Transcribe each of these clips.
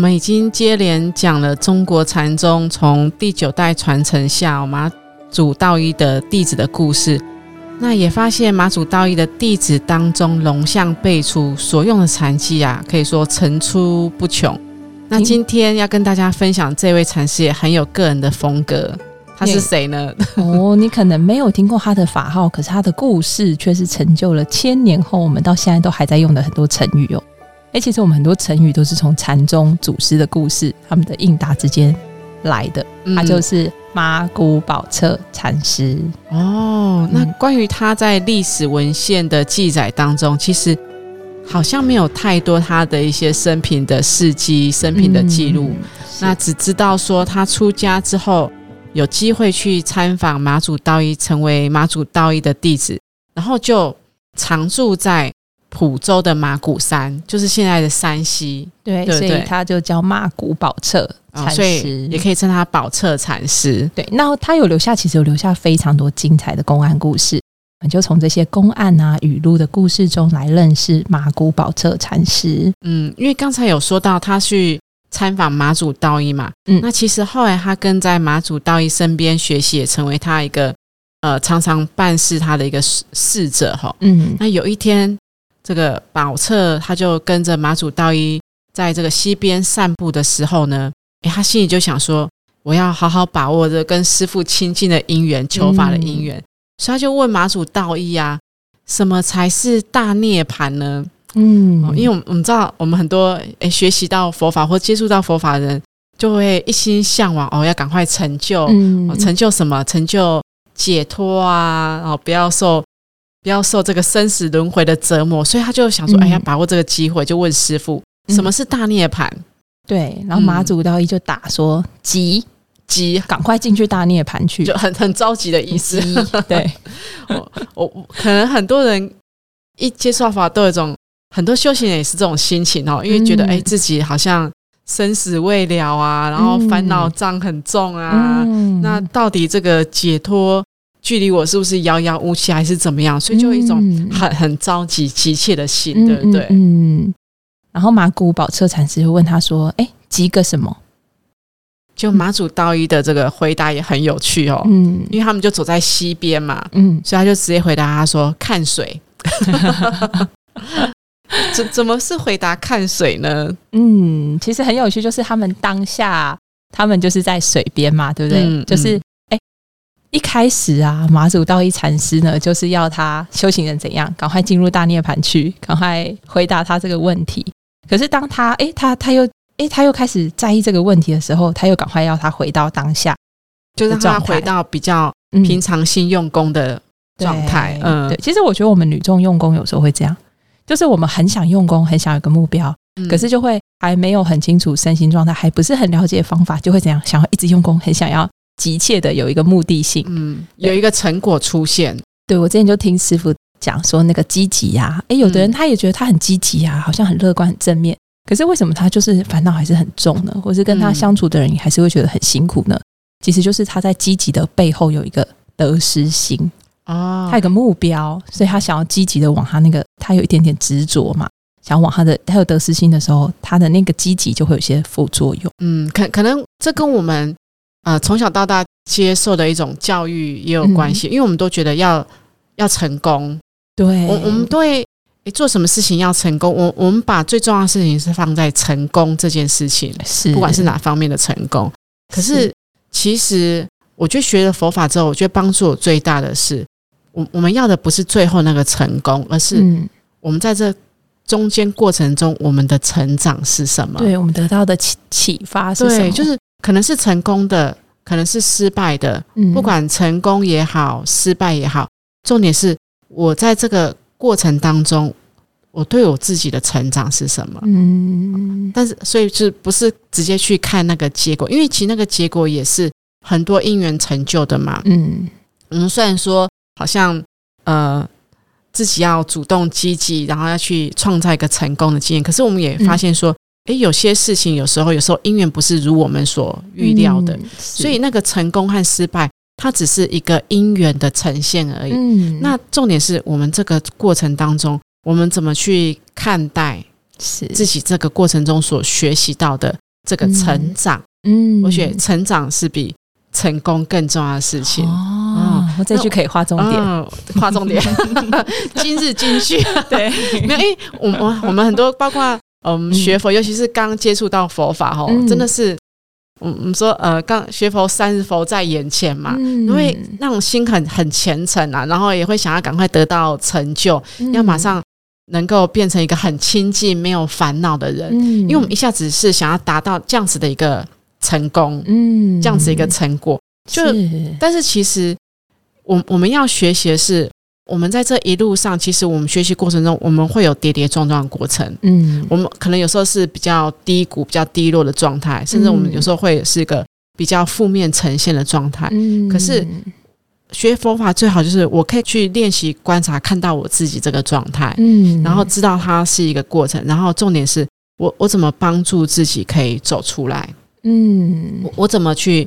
们已经接连讲了中国禅宗从第九代传承下马祖道一的弟子的故事，那也发现马祖道一的弟子当中龙象辈出，所用的禅技啊，可以说层出不穷。那今天要跟大家分享这位禅师也很有个人的风格，他是谁呢？哦，你可能没有听过他的法号，可是他的故事却是成就了千年后我们到现在都还在用的很多成语哦。哎，其实我们很多成语都是从禅宗祖师的故事、他们的应答之间来的。他就是马古宝彻禅师哦。那关于他在历史文献的记载当中，其实好像没有太多他的一些生平的事迹、生平的记录。那只知道说他出家之后有机会去参访马祖道一，成为马祖道一的弟子，然后就常住在。蒲州的马古山，就是现在的山西，对，所以他就叫马古宝彻禅师，也可以称他宝彻禅师。对，那他有留下，其实有留下非常多精彩的公案故事，就从这些公案啊、语录的故事中来认识马古宝彻禅师。嗯，因为刚才有说到他去参访马祖道一嘛，嗯，那其实后来他跟在马祖道一身边学习，也成为他一个呃常常办事他的一个侍侍者哈。嗯，那有一天。这个宝彻他就跟着马祖道一在这个溪边散步的时候呢，诶，他心里就想说：我要好好把握着跟师傅亲近的因缘，求法的因缘。所以他就问马祖道一啊，什么才是大涅槃呢？嗯，因为我们我们知道，我们很多诶学习到佛法或接触到佛法的人，就会一心向往哦，要赶快成就，成就什么？成就解脱啊，然后不要受。不要受这个生死轮回的折磨，所以他就想说：“哎呀，把握这个机会，就问师傅什么是大涅槃。”对，然后马祖道一就打说：“急急，赶快进去大涅槃去，就很很着急的意思。”对，我我可能很多人一接触法都有一种，很多修行人也是这种心情哦，因为觉得哎自己好像生死未了啊，然后烦恼障很重啊，那到底这个解脱？距离我是不是遥遥无期，还是怎么样？所以就有一种很很着急、急切的心，对不对？嗯。然后马古宝彻禅师问他说：“哎，急个什么？”就马祖道一的这个回答也很有趣哦。嗯，因为他们就走在溪边嘛，嗯，所以他就直接回答他说：“看水。”怎怎么是回答看水呢？嗯，其实很有趣，就是他们当下他们就是在水边嘛，对不对？就是。一开始啊，马祖道一禅师呢，就是要他修行人怎样，赶快进入大涅盘去，赶快回答他这个问题。可是当他哎，他他又哎，他又开始在意这个问题的时候，他又赶快要他回到当下，就让他回到比较平常心用功的状态。嗯，对。其实我觉得我们女众用功有时候会这样，就是我们很想用功，很想有个目标，可是就会还没有很清楚身心状态，还不是很了解方法，就会怎样，想要一直用功，很想要。急切的有一个目的性，嗯，有一个成果出现。对我之前就听师傅讲说，那个积极呀，诶，有的人他也觉得他很积极啊，好像很乐观、很正面。可是为什么他就是烦恼还是很重呢？或是跟他相处的人还是会觉得很辛苦呢？其实就是他在积极的背后有一个得失心啊，他有个目标，所以他想要积极的往他那个，他有一点点执着嘛，想往他的，他有得失心的时候，他的那个积极就会有些副作用。嗯，可可能这跟我们。啊，从小到大接受的一种教育也有关系，因为我们都觉得要要成功，对，我我们对做什么事情要成功，我我们把最重要的事情是放在成功这件事情，是不管是哪方面的成功。可是其实我觉得学了佛法之后，我觉得帮助我最大的是，我我们要的不是最后那个成功，而是我们在这中间过程中我们的成长是什么？对我们得到的启启发是什么？就是。可能是成功的，可能是失败的。不管成功也好，失败也好，重点是我在这个过程当中，我对我自己的成长是什么？嗯，但是所以是不是直接去看那个结果？因为其实那个结果也是很多因缘成就的嘛。嗯，我们虽然说好像呃自己要主动积极，然后要去创造一个成功的经验，可是我们也发现说，哎，有些事情有时候有时候因缘不是如我们所预料的，所以那个成功和失败，它只是一个因缘的呈现而已。嗯，那重点是我们这个过程当中。我们怎么去看待是自己这个过程中所学习到的这个成长？嗯，我觉得成长是比成功更重要的事情。哦，我这句可以划重点，画重点。今日金句，对，没有，因为我们我们很多包括嗯学佛，尤其是刚接触到佛法哈，真的是，我们说呃刚学佛三日佛在眼前嘛，因为那种心很很虔诚啊，然后也会想要赶快得到成就，要马上。能够变成一个很亲近、没有烦恼的人，因为我们一下子是想要达到这样子的一个成功，嗯，这样子一个成果。就，但是其实，我我们要学习的是，我们在这一路上，其实我们学习过程中，我们会有跌跌撞撞的过程，嗯，我们可能有时候是比较低谷、比较低落的状态，甚至我们有时候会是一个比较负面呈现的状态，嗯，可是。学佛法最好就是我可以去练习观察，看到我自己这个状态，嗯，然后知道它是一个过程，然后重点是我我怎么帮助自己可以走出来，嗯，我我怎么去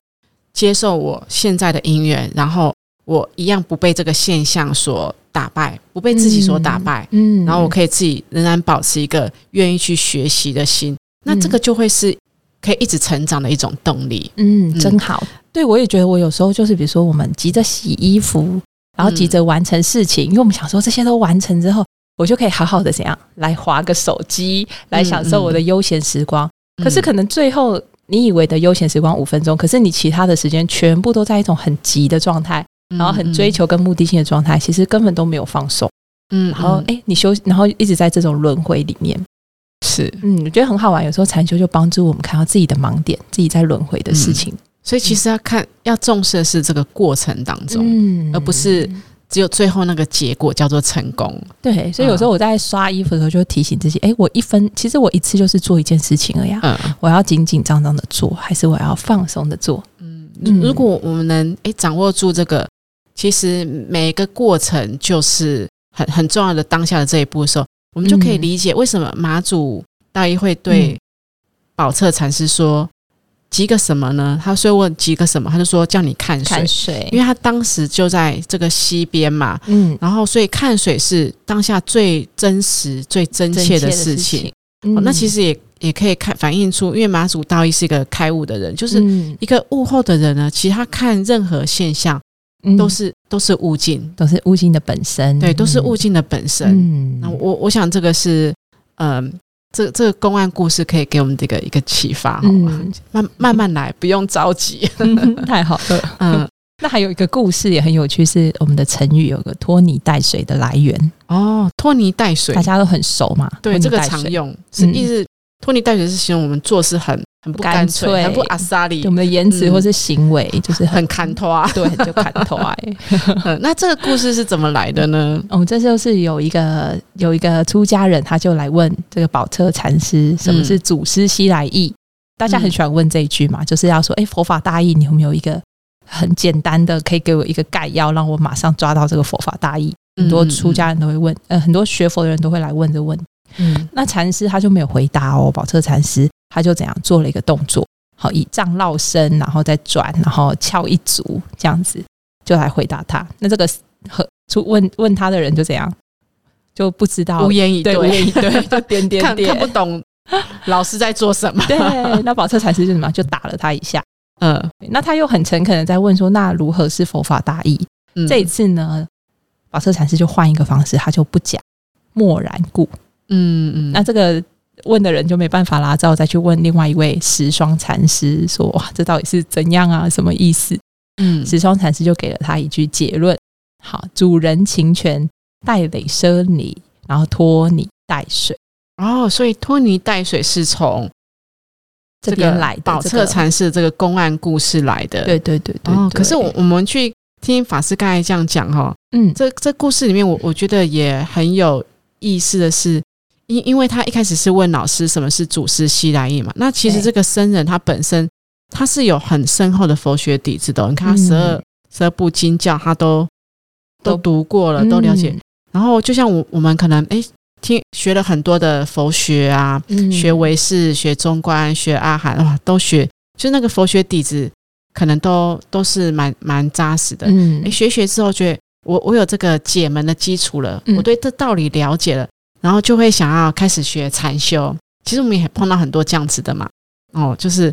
接受我现在的因缘，然后我一样不被这个现象所打败，不被自己所打败，嗯，然后我可以自己仍然保持一个愿意去学习的心，那这个就会是可以一直成长的一种动力，嗯，真好。对，我也觉得我有时候就是，比如说我们急着洗衣服，然后急着完成事情，因为我们想说这些都完成之后，我就可以好好的怎样来划个手机，来享受我的悠闲时光。可是可能最后你以为的悠闲时光五分钟，可是你其他的时间全部都在一种很急的状态，然后很追求跟目的性的状态，其实根本都没有放松。嗯，然后哎，你休息，然后一直在这种轮回里面，是，嗯，我觉得很好玩。有时候禅修就帮助我们看到自己的盲点，自己在轮回的事情。所以其实要看，要重视的是这个过程当中，嗯而不是只有最后那个结果叫做成功。对，所以有时候我在刷衣服的时候，就会提醒自己：，哎，我一分，其实我一次就是做一件事情而已。嗯，我要紧紧张张的做，还是我要放松的做？嗯，如果我们能哎掌握住这个，其实每一个过程就是很很重要的当下的这一步的时候，我们就可以理解为什么马祖大一会对宝彻禅师说。急个什么呢？他所以问急个什么，他就说叫你看水，因为他当时就在这个溪边嘛，嗯，然后所以看水是当下最真实、最真切的事情。那其实也也可以看反映出，因为马祖道义是一个开悟的人，就是一个悟后的人呢。其实他看任何现象都是都是悟境，都是悟境的本身，对，都是悟境的本身。嗯，那我我想这个是嗯。这这个公案故事可以给我们这个一个启发，嗯，慢慢慢来，不用着急，太好了。嗯，那还有一个故事也很有趣，是我们的成语有个拖泥带水的来源。哦，拖泥带水，大家都很熟嘛。对，这个常用是意思，拖泥带水是形容我们做事很。很不干脆，很不阿萨里。我们的言辞或是行为就是很砍头啊，对，就砍头啊。那这个故事是怎么来的呢？哦，这就是有一个有一个出家人，他就来问这个宝彻禅师，什么是祖师西来意？大家很喜欢问这一句嘛，就是要说，哎，佛法大意，你有没有一个很简单的，可以给我一个概要，让我马上抓到这个佛法大意？很多出家人都会问，呃，很多学佛的人都会来问这个问。嗯，那禅师他就没有回答哦，宝彻禅师。他就怎样做了一个动作，好以杖绕身，然后再转，然后翘一足，这样子就来回答他。那这个和出问问他的人就怎样，就不知道无言以对，无言以对，就点点点看不懂老师在做什么。对，那宝彻禅师就什么就打了他一下。嗯，那他又很诚恳的在问说，那如何是佛法大义？这一次呢，宝彻禅师就换一个方式，他就不讲，默然故。嗯嗯，那这个。问的人就没办法啦，只好再去问另外一位十双禅师，说：“哇，这到底是怎样啊？什么意思？”嗯，十双禅师就给了他一句结论：“好，主人情权带累奢泥，然后拖泥带水。”哦，所以拖泥带水是从这边来的，宝彻禅师这个公案故事来的。对对对对。哦，可是我我们去听法师刚才这样讲哈，嗯，这这故事里面我我觉得也很有意思的是。因因为他一开始是问老师什么是祖师西来意嘛，那其实这个僧人他本身他是有很深厚的佛学底子的，你看他十二十二部经教他都都读过了，都了解。然后就像我我们可能哎听学了很多的佛学啊，学唯识、学中观、学阿含哇，都学，就那个佛学底子可能都都是蛮蛮扎实的。嗯，学学之后觉得我我有这个解门的基础了，我对这道理了解了，然后就会想要开始学禅修。其实我们也碰到很多这样子的嘛，哦，就是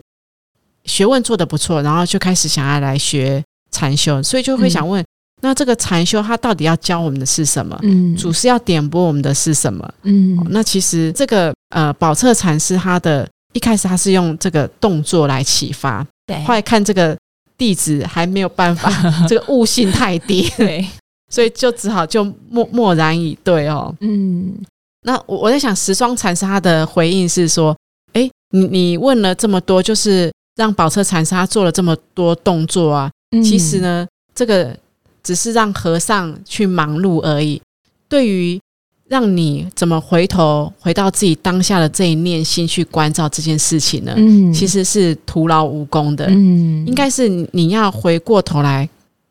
学问做得不错，然后就开始想要来学禅修，所以就会想问。那这个禅修，它到底要教我们的是什么？嗯，祖师要点拨我们的是什么？嗯，那其实这个呃，宝彻禅师他的一开始他是用这个动作来启发，对，后来看这个弟子还没有办法，这个悟性太低，对，所以就只好就默默然以对哦。嗯，那我我在想，十双禅师他的回应是说，哎，你你问了这么多，就是让宝车禅师他做了这么多动作啊，其实呢，这个。只是让和尚去忙碌而已。对于让你怎么回头回到自己当下的这一念心去关照这件事情呢？嗯，其实是徒劳无功的。嗯，应该是你要回过头来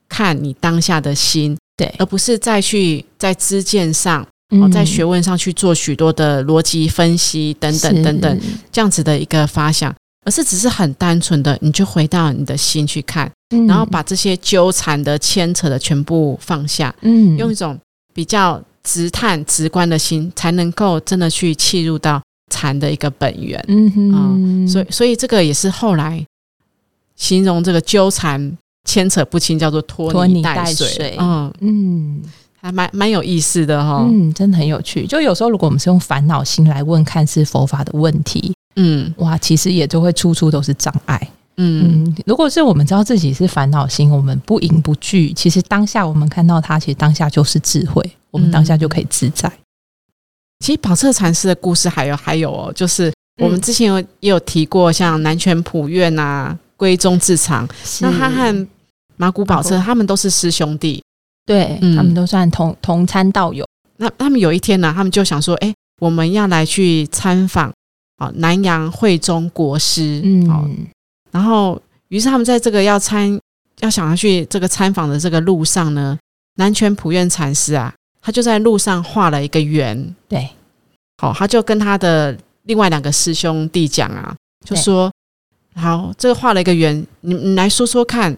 看你当下的心，对，而不是再去在知见上，哦，在学问上去做许多的逻辑分析等等等等这样子的一个发想，而是只是很单纯的，你就回到你的心去看。然后把这些纠缠的、牵扯的全部放下，嗯，用一种比较直探、直观的心，才能够真的去切入到禅的一个本源，嗯哼，所以，所以这个也是后来形容这个纠缠、牵扯不清，叫做拖泥带水，嗯。嗯，还蛮蛮有意思的哈，嗯，真的很有趣。就有时候，如果我们是用烦恼心来问看似佛法的问题，嗯，哇，其实也就会处处都是障碍。嗯，如果是我们知道自己是烦恼心，我们不迎不拒，其实当下我们看到它，其实当下就是智慧，我们当下就可以自在。其实宝彻禅师的故事还有还有哦，就是我们之前有也有提过，像南拳普愿啊、归宗智藏，那他和马古宝彻他们都是师兄弟，对他们都算同同参道友。那他们有一天呢，他们就想说，哎，我们要来去参访啊南洋慧中国师，嗯。然后，于是他们在这个要参要想要去这个参访的这个路上呢，南拳普愿禅师啊，他就在路上画了一个圆。对，好，他就跟他的另外两个师兄弟讲啊，就说：“好，这个画了一个圆，你你来说说看，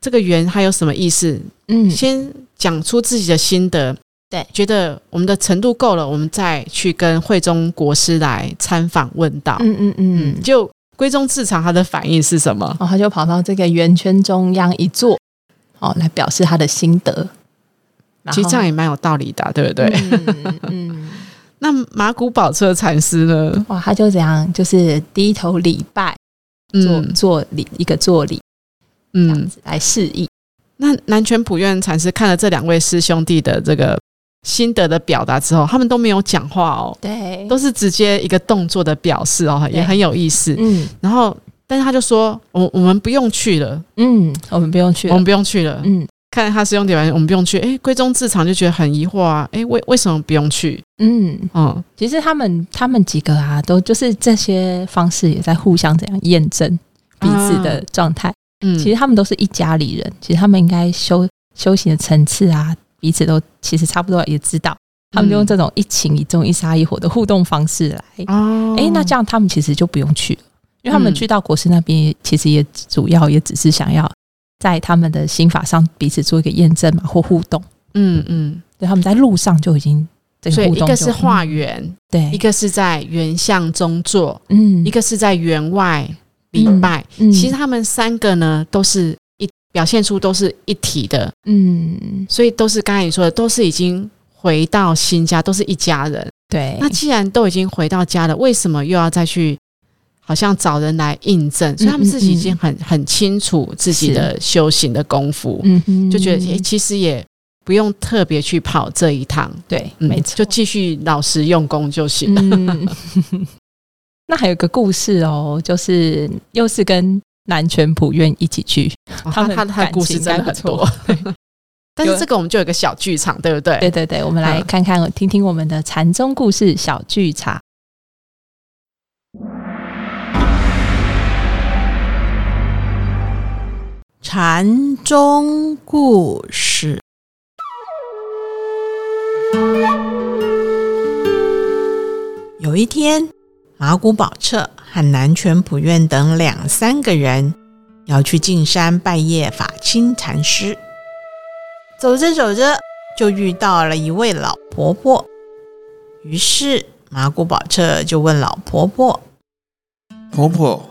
这个圆它有什么意思？嗯，先讲出自己的心得。对，觉得我们的程度够了，我们再去跟慧中国师来参访问道。嗯嗯嗯，就。”归宗智藏，他的反应是什么？哦，他就跑到这个圆圈中央一坐，哦，来表示他的心得。其实这样也蛮有道理的，对不对？嗯。那马古宝车禅师呢？哇，他就怎样，就是低头礼拜，做做礼一个做礼，嗯，这样子来示意。那南拳普愿禅师看了这两位师兄弟的这个。心得的表达之后，他们都没有讲话哦，对，都是直接一个动作的表示哦，也很有意思。嗯，然后，但是他就说，我我们不用去了，嗯，我们不用去，我们不用去了，嗯，看他师兄弟完，我们不用去。哎，归宗自长就觉得很疑惑啊，哎，为为什么不用去？嗯嗯，其实他们他们几个啊，都就是这些方式也在互相怎样验证彼此的状态。嗯，其实他们都是一家里人，其实他们应该修修行的层次啊。彼此都其实差不多，也知道他们就用这种一情一重、一杀一火的互动方式来。哦，哎，那这样他们其实就不用去了，因为他们去到国师那边，其实也主要也只是想要在他们的心法上彼此做一个验证嘛，或互动。嗯嗯，对，他们在路上就已经所以一个是化缘，对，一个是在原相中做，嗯，一个是在园外礼拜。其实他们三个呢，都是一。表现出都是一体的，嗯，所以都是刚才你说的，都是已经回到新家，都是一家人。对，那既然都已经回到家了，为什么又要再去好像找人来印证？所以他们自己已经很很清楚自己的修行的功夫，嗯，就觉得其实也不用特别去跑这一趟，对，没错，就继续老实用功就行了。那还有个故事哦，就是又是跟。南拳普愿一起去，他他他的故事真的很多。但是这个我们就有个小剧场，对不对？对对对，我们来看看听听我们的禅宗故事小剧场。禅宗故事。有一天，马古宝彻和南泉普愿等两三个人要去进山拜谒法清禅师。走着走着，就遇到了一位老婆婆。于是马古宝彻就问老婆婆：“婆婆，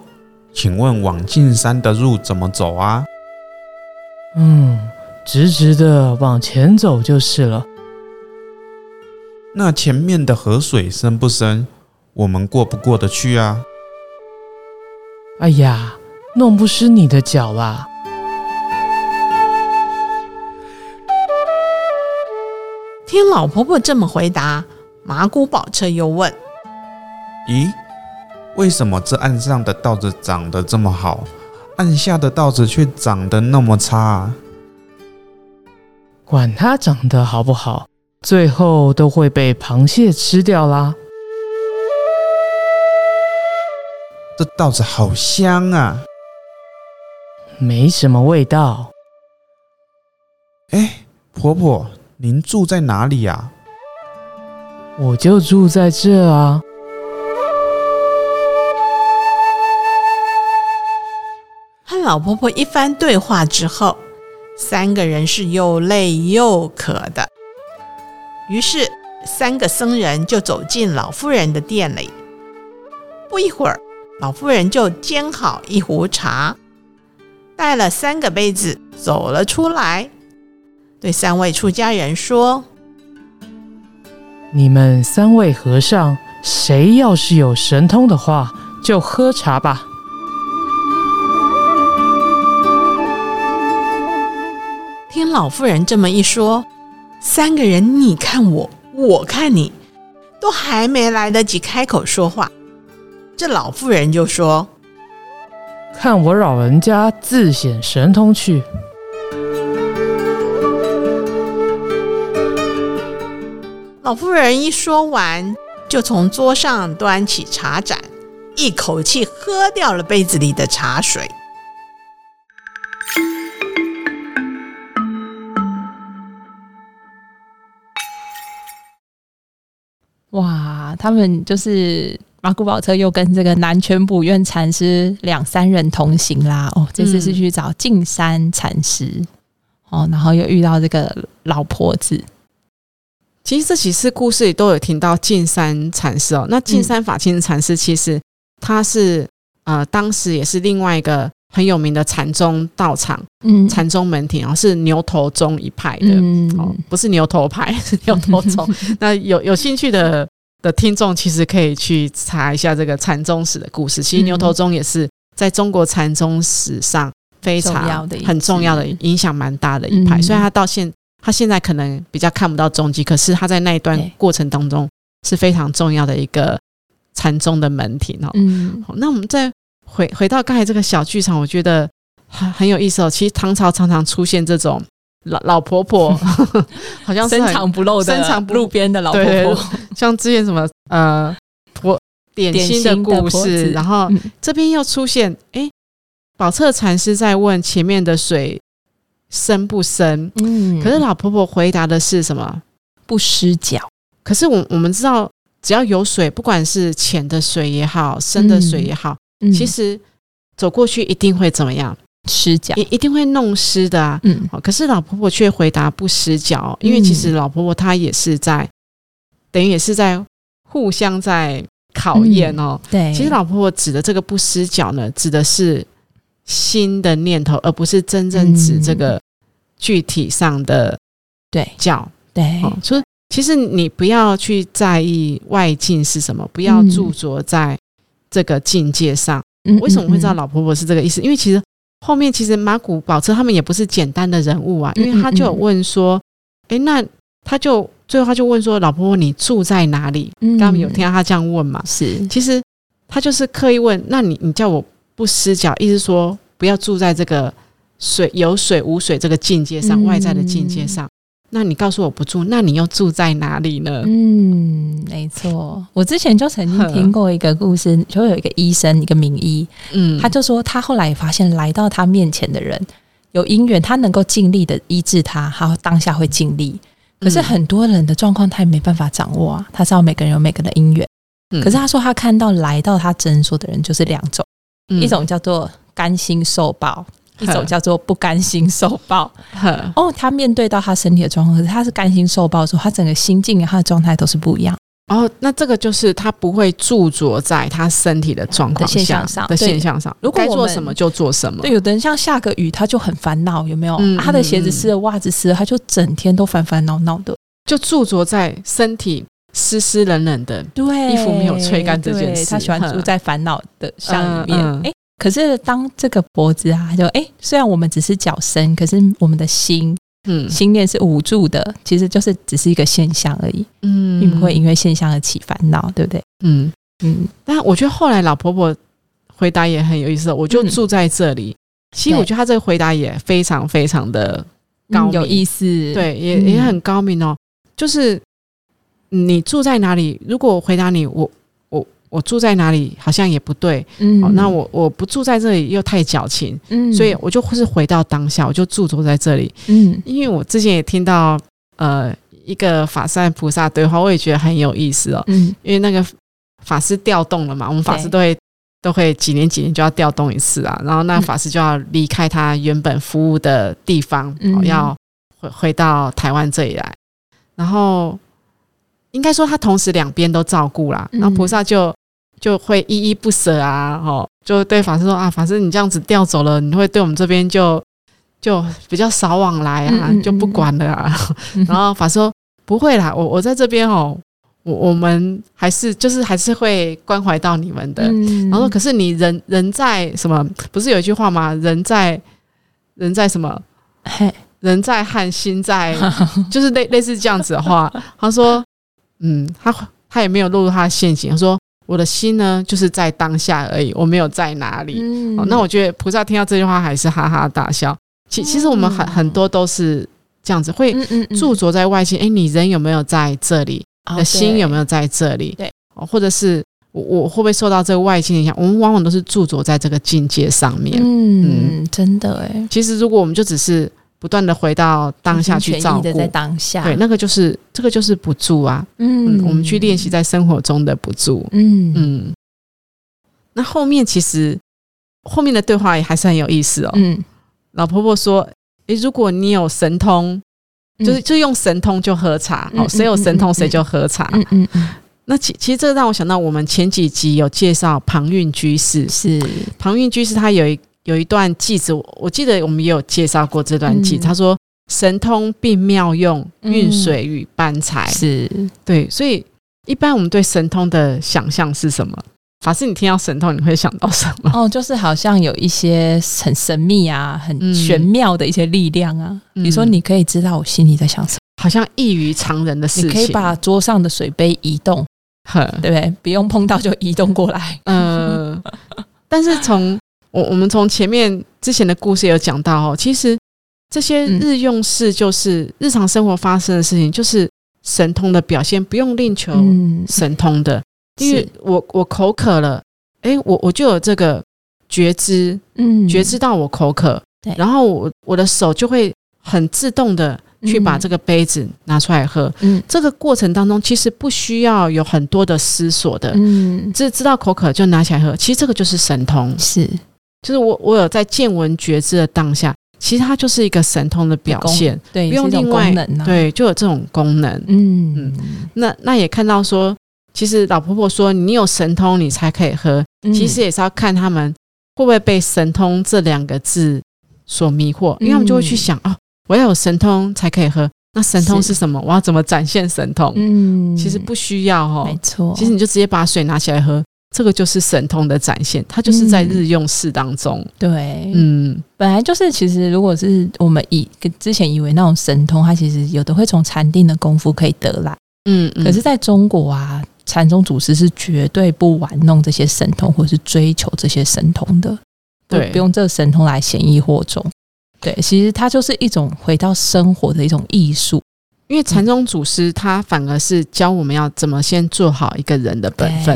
请问往进山的路怎么走啊？”嗯，直直的往前走就是了。那前面的河水深不深？我们过不过得去啊？哎呀，弄不湿你的脚啦！听老婆婆这么回答，麻古宝彻又问：“咦，为什么这岸上的稻子长得这么好？”岸下的稻子却长得那么差，管它长得好不好，最后都会被螃蟹吃掉啦。这稻子好香啊，没什么味道。哎，婆婆，您住在哪里呀？我就住在这啊。和老婆婆一番对话之后，三个人是又累又渴的。于是，三个僧人就走进老妇人的店里。不一会儿，老妇人就煎好一壶茶，带了三个杯子走了出来，对三位出家人说：“你们三位和尚，谁要是有神通的话，就喝茶吧。”听老妇人这么一说，三个人你看我，我看你，都还没来得及开口说话，这老妇人就说：“看我老人家自显神通去。”老妇人一说完，就从桌上端起茶盏，一口气喝掉了杯子里的茶水。哇，他们就是马古宝车又跟这个南泉普愿禅师两三人同行啦。哦，这次是去找净山禅师哦，然后又遇到这个老婆子。其实这几次故事里都有听到净山禅师哦。那净山法清禅师其实他是呃，当时也是另外一个很有名的禅宗道场，嗯，禅宗门庭哦，是牛头宗一派的哦，不是牛头派，是牛头宗。那有有兴趣的的听众，其实可以去查一下这个禅宗史的故事。其实牛头宗也是在中国禅宗史上非常很重要的影响蛮大的一派，虽然他到现。他现在可能比较看不到踪迹，可是他在那一段过程当中是非常重要的一个禅宗的门庭哦。嗯，那我们再回回到刚才这个小剧场，我觉得很很有意思哦。其实唐朝常常出现这种老老婆婆，好像深藏不露的、深藏不露边的老婆婆，像之前什么呃婆点心的故事，然后这边又出现哎，宝彻禅师在问前面的水。深不深？嗯，可是老婆婆回答的是什么？不湿脚。可是我我们知道，只要有水，不管是浅的水也好，深的水也好，其实走过去一定会怎么样？湿脚，一一定会弄湿的啊。嗯，好可是老婆婆却回答不湿脚，因为其实老婆婆她也是在，等于也是在互相在考验哦。对，其实老婆婆指的这个不湿脚呢，指的是。新的念头，而不是真正指这个具体上的对教对。所以其实你不要去在意外境是什么，不要驻着在这个境界上。为什么会知道老婆婆是这个意思？因为其实后面其实马古保车他们也不是简单的人物啊，因为他就有问说：“哎，那他就最后他就问说，老婆婆你住在哪里？”他们有听到他这样问嘛？是，其实他就是刻意问，那你你叫我。不湿脚，意思说不要住在这个水有水无水这个境界上，嗯外在的境界上。那你告诉我不住，那你又住在哪里呢？嗯，没错。我之前就曾经听过一个故事，就有一个医生，一个名医，嗯，他就说他后来发现来到他面前的人有因缘，他能够尽力的医治他，他当下会尽力。可是嗯很多人的状况他也没办法掌握啊，他知道每个人有每个人的因缘。嗯可是他说他看到来到他诊所的人就是两种，嗯一种叫做甘心受报，一种叫做不甘心受报。呵哦，他面对到他身体的状况，可是他是甘心受报的时候，他整个心境、他的状态都是不一样。哦，那这个就是他不会驻着在他身体的状况上的现象上，如果做什么就做什么。对，有的人像下个雨，他就很烦恼，有没有？嗯啊他的鞋子嗯湿了，袜子湿了，他就整天都烦烦恼恼的。就驻着在身体湿湿冷冷的，对，衣服没有吹干这件事他喜欢住在烦恼的乡里面。嗯嗯哎、可是当这个脖子啊，就哎、虽然我们只是脚伸，可是我们的心嗯心念是无助的，其实就是只是一个现象而已，嗯并不会因为现象而起烦恼，对不对？嗯。嗯，但我觉得后来老婆婆回答也很有意思，我就嗯住在这里。其实我觉得她这个回答也非常非常的高明嗯有意思，对，也、嗯也很高明哦。就是你住在哪里？如果我回答你，我我我住在哪里，好像也不对。嗯。哦，那我我不住在这里又太矫情，嗯。所以我就是回到当下，我就驻足在这里。嗯。因为我之前也听到呃一个法善菩萨对话，我也觉得很有意思哦。嗯。因为那个法师调动了嘛，我们法师都会都会几年几年就要调动一次啊，然后那法师就要离开他原本服务的地方，嗯。哦、要回回到台湾这里来，然后应该说他同时两边都照顾啦，嗯然后菩萨就就会依依不舍啊，哦，就对法师说啊，法师你这样子调走了，你会对我们这边就就比较少往来啊，嗯嗯嗯就不管了啊。嗯 然后法师说不会啦，我我在这边哦，我我们还是就是还是会关怀到你们的。嗯然后说可是你人人在什么？不是有一句话吗？人在人在什么？嘿，人在汉，心在，就是类类似这样子的话。他说，嗯，他他也没有落入他的陷阱。他说，我的心呢，就是在当下而已，我没有在哪里。嗯哦，那我觉得菩萨听到这句话还是哈哈大笑。其其实我们很嗯很多都是这样子，会驻足在外境。哎，你人有没有在这里？的心有没有？有在这里？对哦，或者是我我会不会受到这个外境影响？我们往往都是驻足在这个境界上面。嗯，真的哎，其实，如果我们就只是不断的回到当下去照顾在当下，对，那个就是这个就是不住啊。嗯，我们去练习在生活中的不住。嗯嗯嗯，那后面其实后面的对话也还是很有意思哦。嗯，老婆婆说：“诶，如果你有神通，就是就用神通就喝茶。嗯哦，谁有神通谁就喝茶。嗯嗯嗯，那其其实这让我想到，我们前几集有介绍庞韵居士。是庞韵居士他有一有一段偈子，我我记得我们也有介绍过这段偈。嗯他说：“神通并妙用，嗯运水与搬财。是，对，所以一般我们对神通的想象是什么？法师，你听到神通，你会想到什么？哦，就是好像有一些很神秘啊、很嗯玄妙的一些力量啊。嗯比如说，你可以知道我心里在想什么好像异于常人的，事情。你可以把桌上的水杯移动，很对不对？不用碰到就移动过来。呃，但是从我我们从前面之前的故事有讲到哦，其实这些嗯。日用事就是日常生活发生的事情，就是神通的表现，不用另求嗯，神通的。因为我我口渴了，诶，我我就有这个觉知，嗯。觉知到我口渴，对。然后我我的手就会很自动的去把嗯。这个杯子拿出来喝。嗯。这个过程当中，其实不需要有很多的思索的，嗯。只知道口渴就拿起来喝。其实这个就是神通，是就是我我有在见闻觉知的当下，其实它就是一个神通的表现，对，不用另外功能啊。，对，就有这种功能。嗯那那也看到说，其实老婆婆说你有神通你才可以喝，嗯其实也是要看他们会不会被神通这两个字所迷惑，因为他们就会去想哦，我要有神通才可以喝，那神通是什么？我要怎么展现神通？嗯其实不需要哦没，错，其实你就直接把水拿起来喝，这个就是神通的展现，它就是在日用事当中。对，嗯。本来就是，其实如果是我们以跟之前以为那种神通，它其实有的会从禅定的功夫可以得来，嗯，嗯。可是在中国啊，禅宗祖师是绝对不玩弄这些神通，或是追求这些神通的，不对。不用这个神通来显易惑众。对，其实它就是一种回到生活的一种艺术。因为禅宗祖师他反而是教我们要怎么先做好一个人的本分，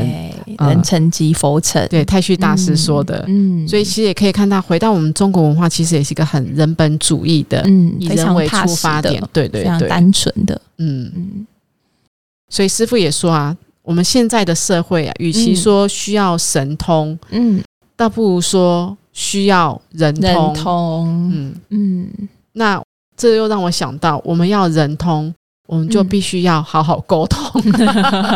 人成即佛成。对，太虚大师说的。嗯，所以其实也可以看到，回到我们中国文化，其实也是一个很人本主义的，嗯，以人为出发点，对对对，非常单纯的。嗯嗯。所以师傅也说啊，我们现在的社会啊，与其说需要神通，嗯，倒不如说需要人通。嗯嗯，那。这又让我想到，我们要人通，我们就必须要好好沟通。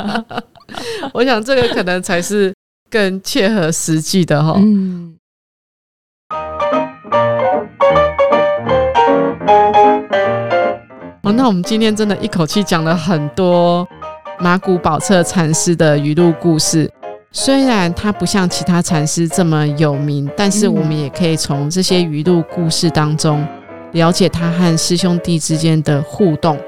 我想这个可能才是更切合实际的哈。嗯。哦，那我们今天真的一口气讲了很多马古宝彻禅师的语录故事。虽然他不像其他禅师这么有名，但是我们也可以从这些语录故事当中。了解他和师兄弟之间的互动，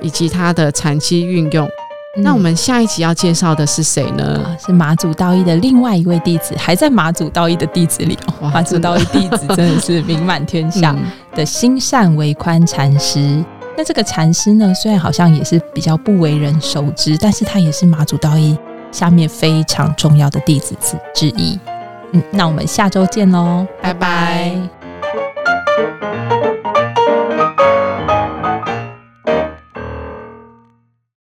以及他的长期运用。那我们下一集要介绍的是谁呢？是马祖道一的另外一位弟子，还在马祖道一的弟子里。马祖道一弟子真的是名满天下 的心善为宽禅师。那这个禅师呢，虽然好像也是比较不为人熟知，但是他也是马祖道一下面非常重要的弟子之之一。嗯，那我们下周见喽，拜拜。